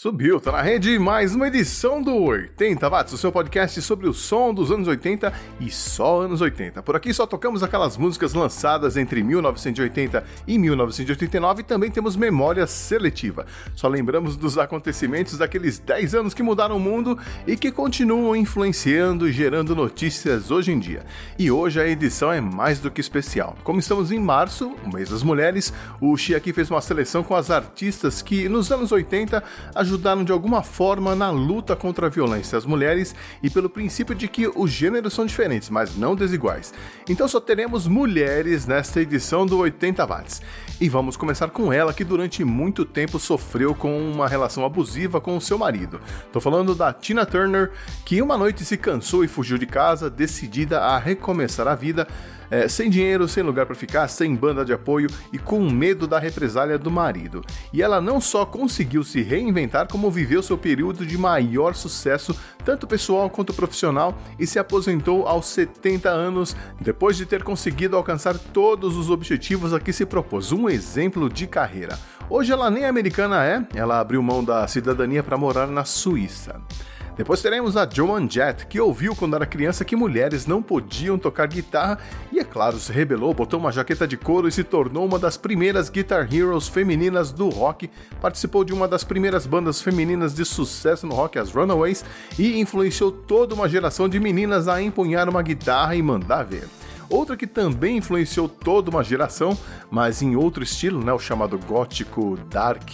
Subiu, tá na rede mais uma edição do 80 Watts, o seu podcast sobre o som dos anos 80 e só anos 80. Por aqui só tocamos aquelas músicas lançadas entre 1980 e 1989 e também temos memória seletiva. Só lembramos dos acontecimentos daqueles 10 anos que mudaram o mundo e que continuam influenciando e gerando notícias hoje em dia. E hoje a edição é mais do que especial. Como estamos em março, o mês das mulheres, o Xi aqui fez uma seleção com as artistas que nos anos 80 ajudaram ajudaram de alguma forma na luta contra a violência às mulheres e pelo princípio de que os gêneros são diferentes, mas não desiguais. Então só teremos mulheres nesta edição do 80 watts. E vamos começar com ela que durante muito tempo sofreu com uma relação abusiva com o seu marido. Tô falando da Tina Turner, que uma noite se cansou e fugiu de casa, decidida a recomeçar a vida é, sem dinheiro, sem lugar para ficar, sem banda de apoio e com medo da represália do marido. E ela não só conseguiu se reinventar, como viveu seu período de maior sucesso, tanto pessoal quanto profissional, e se aposentou aos 70 anos, depois de ter conseguido alcançar todos os objetivos a que se propôs. Um exemplo de carreira. Hoje ela nem americana é, ela abriu mão da cidadania para morar na Suíça. Depois teremos a Joan Jett, que ouviu quando era criança que mulheres não podiam tocar guitarra e, é claro, se rebelou, botou uma jaqueta de couro e se tornou uma das primeiras Guitar Heroes femininas do rock. Participou de uma das primeiras bandas femininas de sucesso no rock, as Runaways, e influenciou toda uma geração de meninas a empunhar uma guitarra e mandar ver. Outra que também influenciou toda uma geração, mas em outro estilo, né, o chamado gótico dark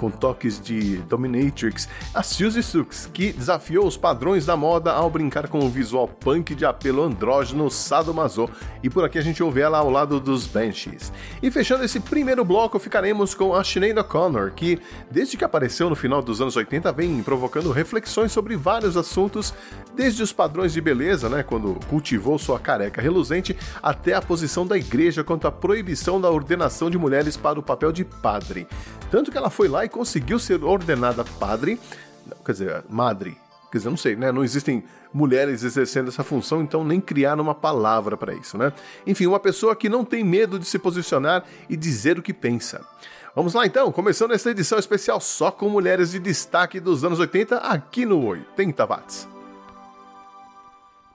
com toques de dominatrix, a Suzy Sux, que desafiou os padrões da moda ao brincar com o visual punk de apelo andrógeno sadomaso, e por aqui a gente ouve ela ao lado dos Banshees. E fechando esse primeiro bloco, ficaremos com a Sinead O'Connor, que desde que apareceu no final dos anos 80 vem provocando reflexões sobre vários assuntos, desde os padrões de beleza, né, quando cultivou sua careca reluzente, até a posição da igreja quanto à proibição da ordenação de mulheres para o papel de padre. Tanto que ela foi lá e conseguiu ser ordenada padre, quer dizer, madre. Quer dizer, não sei, né? Não existem mulheres exercendo essa função, então nem criaram uma palavra para isso, né? Enfim, uma pessoa que não tem medo de se posicionar e dizer o que pensa. Vamos lá então, começando essa edição especial só com mulheres de destaque dos anos 80 aqui no 80 Watts.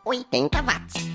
80 Watts.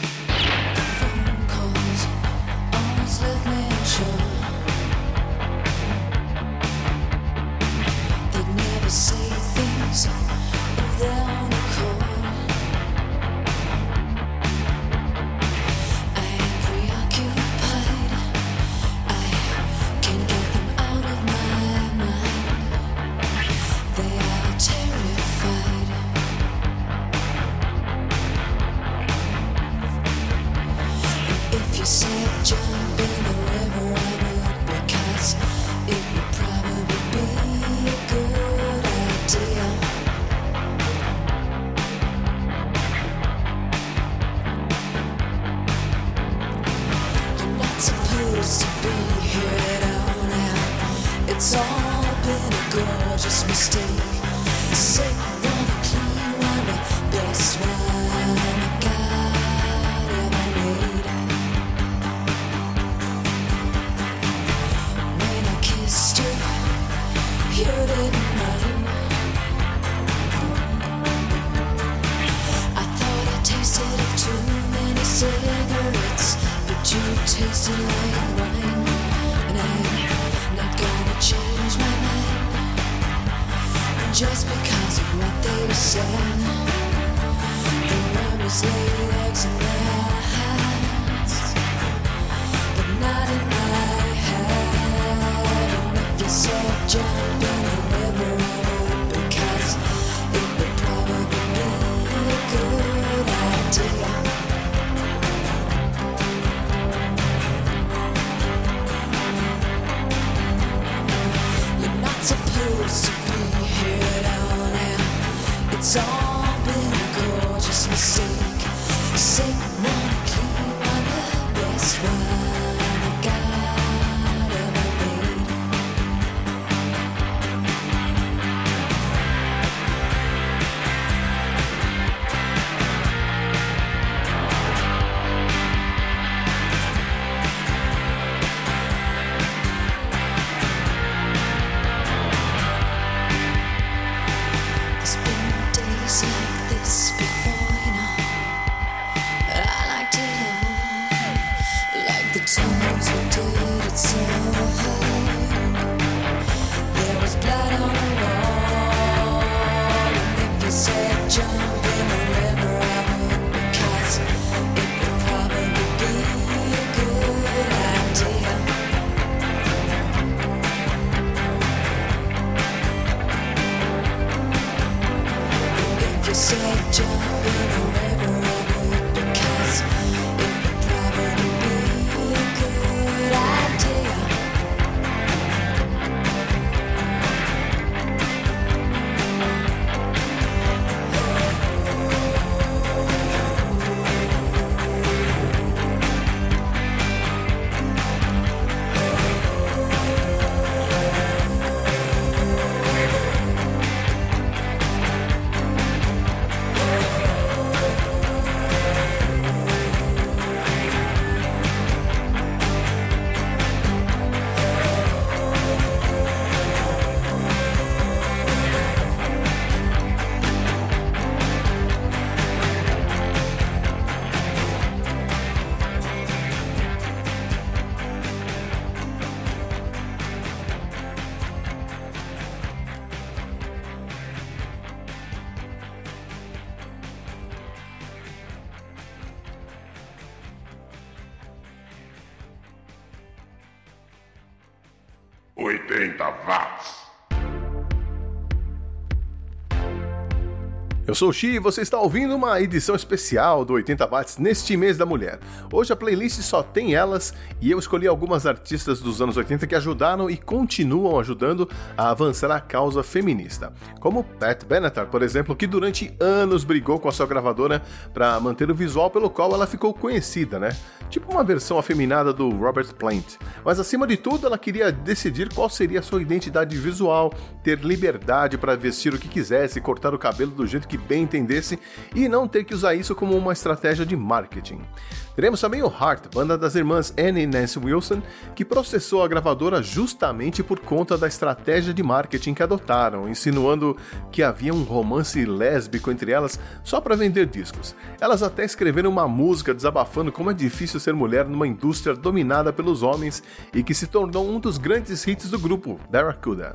Just because of what they said. The worms lay eggs in their hands, but not in my head. And if you said jump all been a gorgeous mistake. Sou o Xi e você está ouvindo uma edição especial do 80 Watts neste mês da mulher. Hoje a playlist só tem elas e eu escolhi algumas artistas dos anos 80 que ajudaram e continuam ajudando a avançar a causa feminista. Como Pat Benatar, por exemplo, que durante anos brigou com a sua gravadora para manter o visual pelo qual ela ficou conhecida, né? Tipo uma versão afeminada do Robert Plant. Mas acima de tudo, ela queria decidir qual seria a sua identidade visual, ter liberdade para vestir o que quisesse, cortar o cabelo do jeito que bem entendesse e não ter que usar isso como uma estratégia de marketing. Teremos também o Heart, banda das irmãs Anne e Nancy Wilson, que processou a gravadora justamente por conta da estratégia de marketing que adotaram, insinuando que havia um romance lésbico entre elas só para vender discos. Elas até escreveram uma música desabafando como é difícil ser mulher numa indústria dominada pelos homens e que se tornou um dos grandes hits do grupo, Barracuda.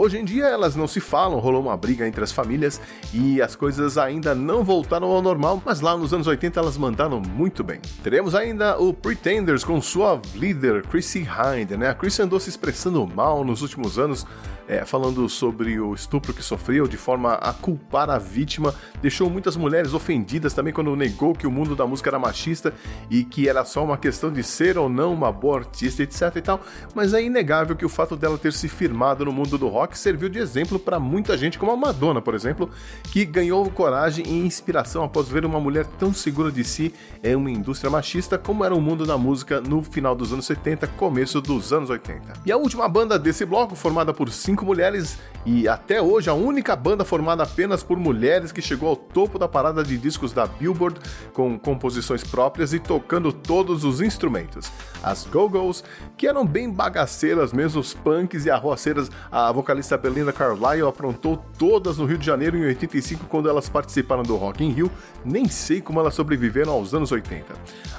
Hoje em dia elas não se falam, rolou uma briga entre as famílias e as coisas ainda não voltaram ao normal, mas lá nos anos 80 elas mandaram muito bem. Teremos ainda o Pretenders com sua líder Chrissy Hind, né? A Chrissy andou se expressando mal nos últimos anos é, falando sobre o estupro que sofreu de forma a culpar a vítima, deixou muitas mulheres ofendidas também quando negou que o mundo da música era machista e que era só uma questão de ser ou não uma boa artista, etc e tal. Mas é inegável que o fato dela ter se firmado no mundo do rock serviu de exemplo para muita gente, como a Madonna, por exemplo, que ganhou coragem e inspiração após ver uma mulher tão segura de si em uma indústria machista como era o mundo da música no final dos anos 70, começo dos anos 80. E a última banda desse bloco, formada por cinco cinco mulheres e até hoje a única banda formada apenas por mulheres que chegou ao topo da parada de discos da Billboard com composições próprias e tocando todos os instrumentos. As Go-Go's, que eram bem bagaceiras mesmo, os punks e arroaceiras, a vocalista Belinda Carlisle aprontou todas no Rio de Janeiro em 85 quando elas participaram do Rock in Rio, nem sei como elas sobreviveram aos anos 80.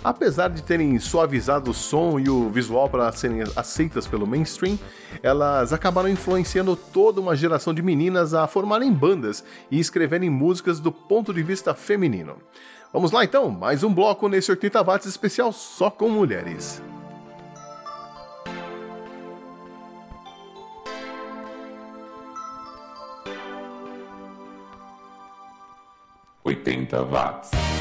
Apesar de terem suavizado o som e o visual para serem aceitas pelo mainstream, elas acabaram influenciando influenciando toda uma geração de meninas a formarem bandas e escreverem músicas do ponto de vista feminino. Vamos lá então, mais um bloco nesse 80 watts especial só com mulheres. Oitenta watts.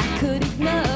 I could ignore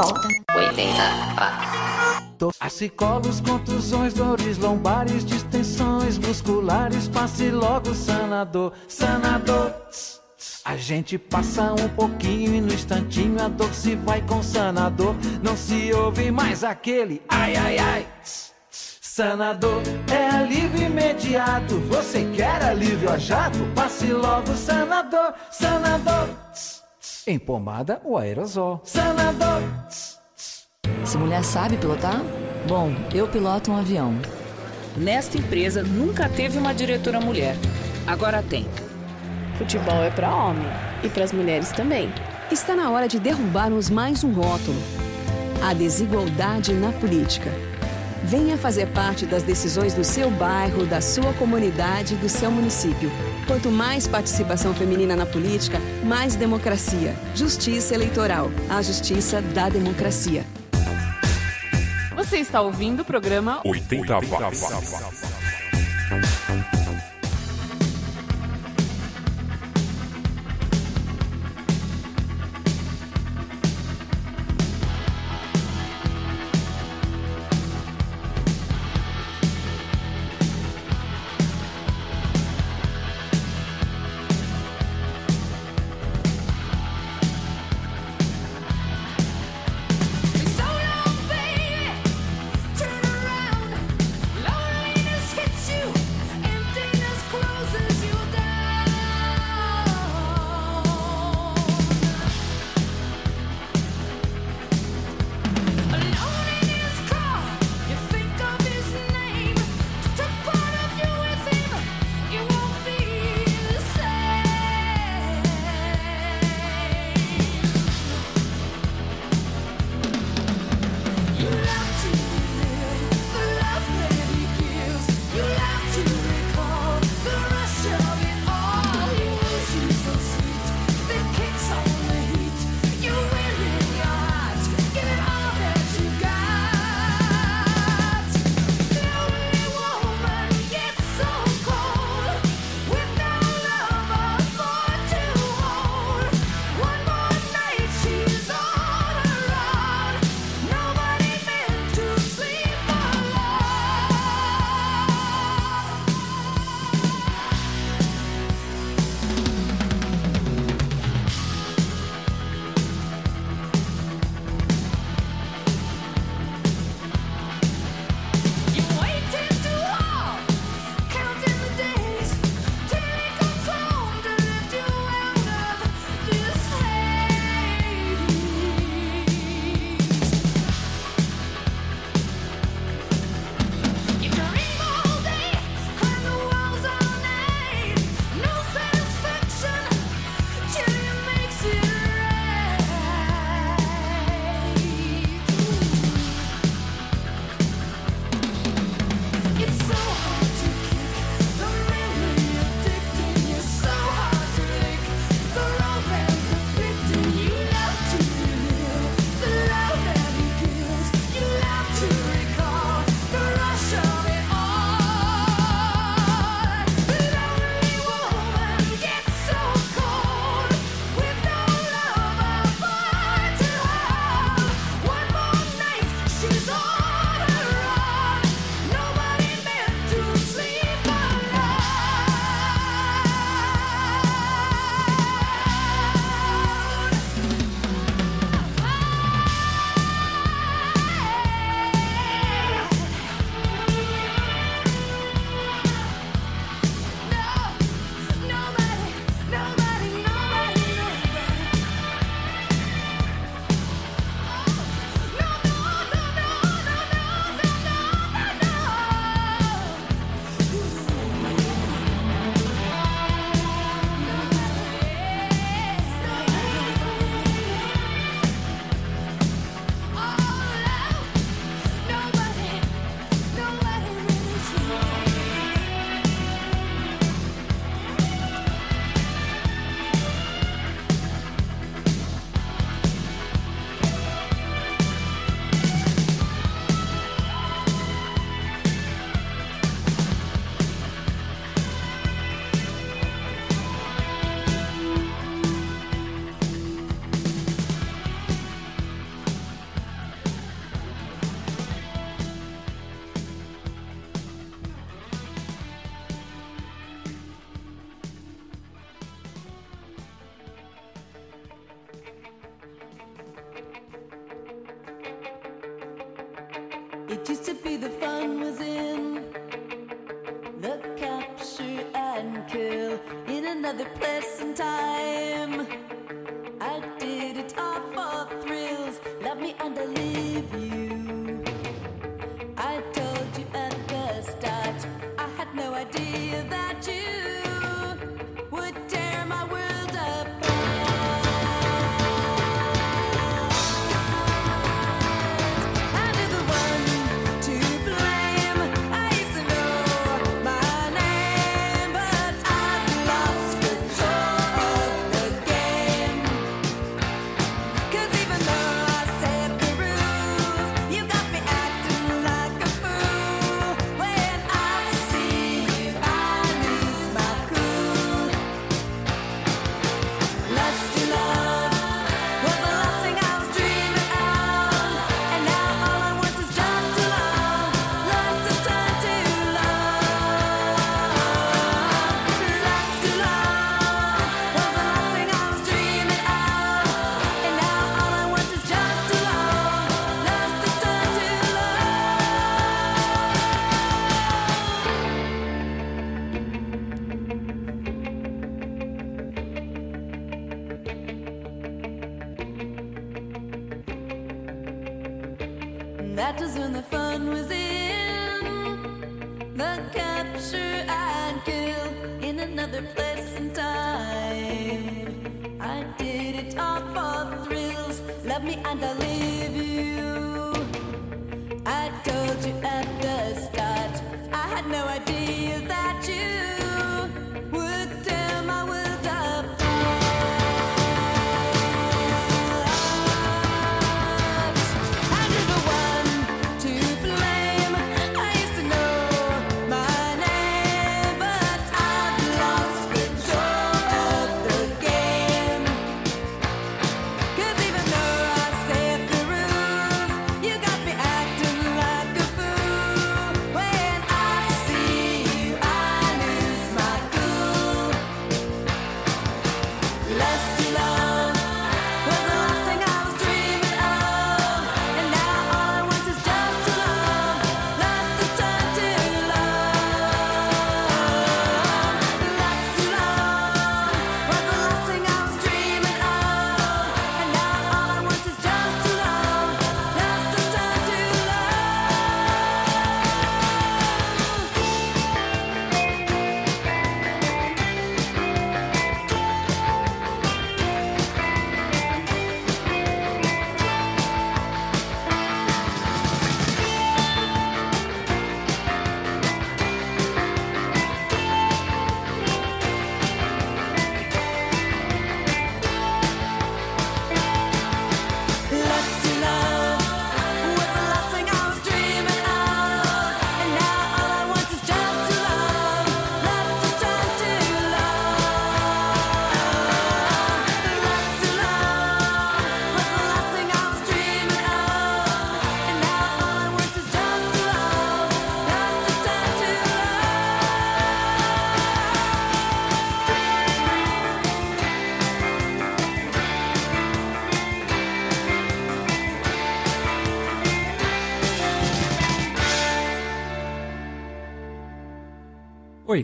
volta. Acicolos, contusões, dores lombares, distensões musculares, passe logo sanador, sanador. A gente passa um pouquinho e no instantinho a dor se vai com sanador. Não se ouve mais aquele ai ai ai. Sanador é alívio imediato. Você quer alívio a jato? Passe logo sanador, sanador. Em pomada ou aerosol. Sanador. Se mulher sabe pilotar? Bom, eu piloto um avião. Nesta empresa nunca teve uma diretora mulher. Agora tem. Futebol é para homem e para as mulheres também. Está na hora de derrubarmos mais um rótulo: a desigualdade na política. Venha fazer parte das decisões do seu bairro, da sua comunidade, do seu município. Quanto mais participação feminina na política, mais democracia. Justiça eleitoral. A justiça da democracia. Você está ouvindo o programa 80 watts.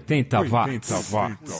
80 watts. 80 watts.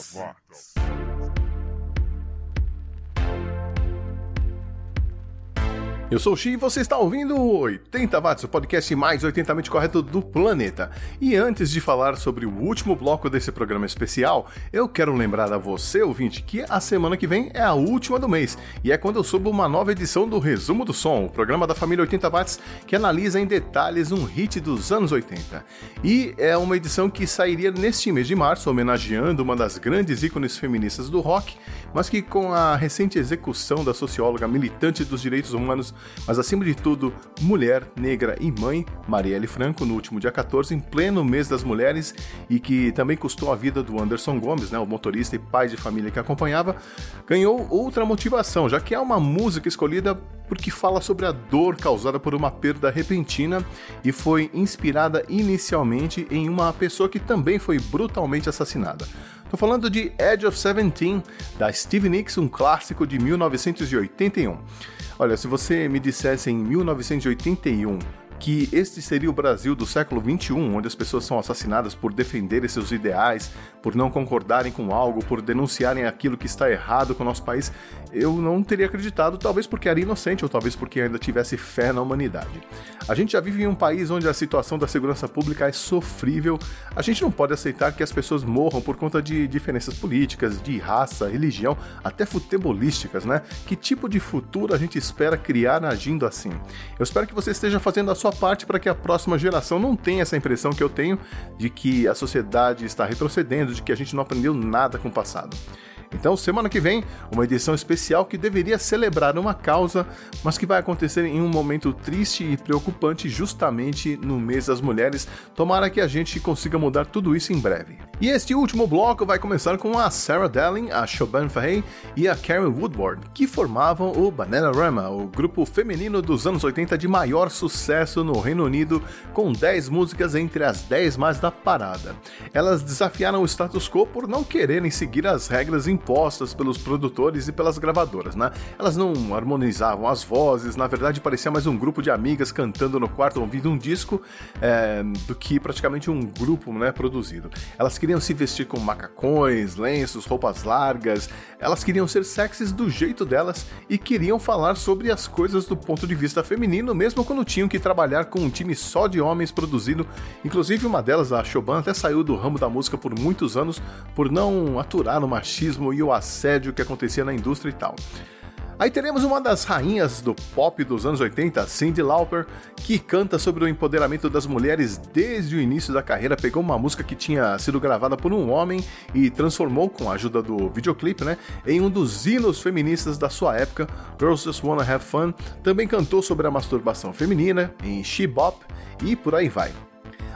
Eu sou o Xi e você está ouvindo o 80 Watts, o podcast mais 80mente correto do planeta. E antes de falar sobre o último bloco desse programa especial, eu quero lembrar a você, ouvinte, que a semana que vem é a última do mês e é quando eu subo uma nova edição do Resumo do Som, o programa da família 80 Watts que analisa em detalhes um hit dos anos 80. E é uma edição que sairia neste mês de março, homenageando uma das grandes ícones feministas do rock, mas que com a recente execução da socióloga militante dos direitos humanos mas acima de tudo, mulher, negra e mãe, Marielle Franco, no último dia 14, em pleno mês das mulheres, e que também custou a vida do Anderson Gomes, né, o motorista e pai de família que acompanhava, ganhou outra motivação, já que é uma música escolhida porque fala sobre a dor causada por uma perda repentina e foi inspirada inicialmente em uma pessoa que também foi brutalmente assassinada. Tô falando de Edge of Seventeen, da Stevie Nicks, um clássico de 1981. Olha, se você me dissesse em 1981 que este seria o Brasil do século 21, onde as pessoas são assassinadas por defenderem seus ideais, por não concordarem com algo, por denunciarem aquilo que está errado com o nosso país, eu não teria acreditado, talvez porque era inocente ou talvez porque ainda tivesse fé na humanidade. A gente já vive em um país onde a situação da segurança pública é sofrível. A gente não pode aceitar que as pessoas morram por conta de diferenças políticas, de raça, religião, até futebolísticas, né? Que tipo de futuro a gente espera criar agindo assim? Eu espero que você esteja fazendo a sua parte para que a próxima geração não tenha essa impressão que eu tenho de que a sociedade está retrocedendo, de que a gente não aprendeu nada com o passado. Então, semana que vem, uma edição especial que deveria celebrar uma causa, mas que vai acontecer em um momento triste e preocupante justamente no mês das mulheres. Tomara que a gente consiga mudar tudo isso em breve. E este último bloco vai começar com a Sarah Darling, a Siobhan Fahey e a Karen Woodward, que formavam o Bananarama, o grupo feminino dos anos 80 de maior sucesso no Reino Unido, com 10 músicas entre as 10 mais da parada. Elas desafiaram o status quo por não quererem seguir as regras impostas pelos produtores e pelas gravadoras, né? Elas não harmonizavam as vozes, na verdade parecia mais um grupo de amigas cantando no quarto ouvindo um disco é, do que praticamente um grupo né, produzido. Elas queriam se vestir com macacões, lenços, roupas largas, elas queriam ser sexys do jeito delas e queriam falar sobre as coisas do ponto de vista feminino, mesmo quando tinham que trabalhar com um time só de homens produzido. Inclusive, uma delas, a Choban, até saiu do ramo da música por muitos anos por não aturar o machismo e o assédio que acontecia na indústria e tal. Aí teremos uma das rainhas do pop dos anos 80, Cyndi Lauper, que canta sobre o empoderamento das mulheres desde o início da carreira. Pegou uma música que tinha sido gravada por um homem e transformou, com a ajuda do videoclipe, né, em um dos hinos feministas da sua época. Girls Just Wanna Have Fun. Também cantou sobre a masturbação feminina em She Bop e por aí vai.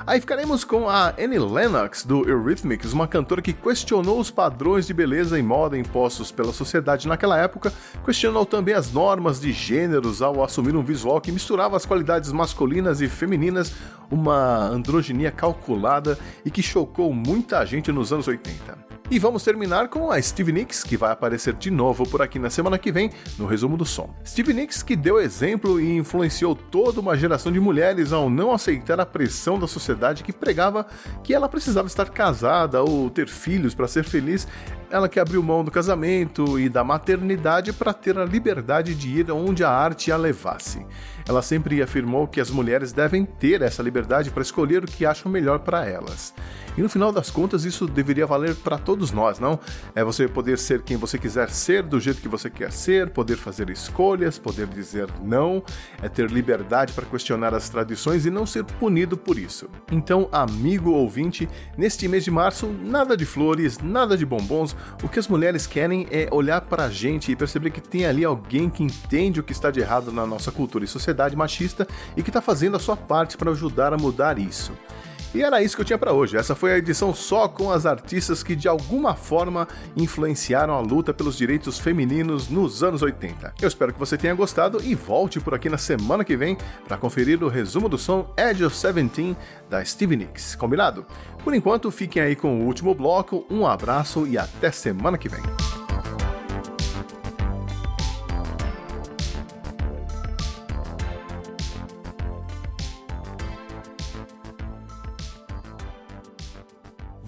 Aí ficaremos com a Annie Lennox do Eurythmics, uma cantora que questionou os padrões de beleza e moda impostos pela sociedade naquela época, questionou também as normas de gêneros ao assumir um visual que misturava as qualidades masculinas e femininas, uma androginia calculada e que chocou muita gente nos anos 80. E vamos terminar com a Stevie Nicks, que vai aparecer de novo por aqui na semana que vem no resumo do som. Stevie Nicks que deu exemplo e influenciou toda uma geração de mulheres ao não aceitar a pressão da sociedade que pregava que ela precisava estar casada ou ter filhos para ser feliz, ela que abriu mão do casamento e da maternidade para ter a liberdade de ir onde a arte a levasse. Ela sempre afirmou que as mulheres devem ter essa liberdade para escolher o que acham melhor para elas. E no final das contas, isso deveria valer para todos nós, não? É você poder ser quem você quiser ser, do jeito que você quer ser, poder fazer escolhas, poder dizer não, é ter liberdade para questionar as tradições e não ser punido por isso. Então, amigo ouvinte, neste mês de março, nada de flores, nada de bombons. O que as mulheres querem é olhar para a gente e perceber que tem ali alguém que entende o que está de errado na nossa cultura e sociedade machista e que está fazendo a sua parte para ajudar a mudar isso. E era isso que eu tinha para hoje. Essa foi a edição só com as artistas que de alguma forma influenciaram a luta pelos direitos femininos nos anos 80. Eu espero que você tenha gostado e volte por aqui na semana que vem para conferir o resumo do som Edge of Seventeen da Stevie Nicks. Combinado? Por enquanto, fiquem aí com o último bloco. Um abraço e até semana que vem.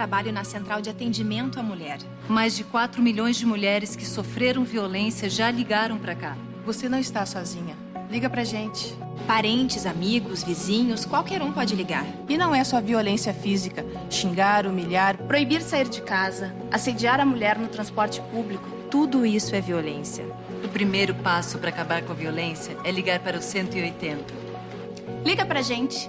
Trabalho na Central de Atendimento à Mulher. Mais de 4 milhões de mulheres que sofreram violência já ligaram para cá. Você não está sozinha. Liga pra gente. Parentes, amigos, vizinhos, qualquer um pode ligar. E não é só violência física. Xingar, humilhar, proibir sair de casa, assediar a mulher no transporte público. Tudo isso é violência. O primeiro passo para acabar com a violência é ligar para o 180. Liga pra gente.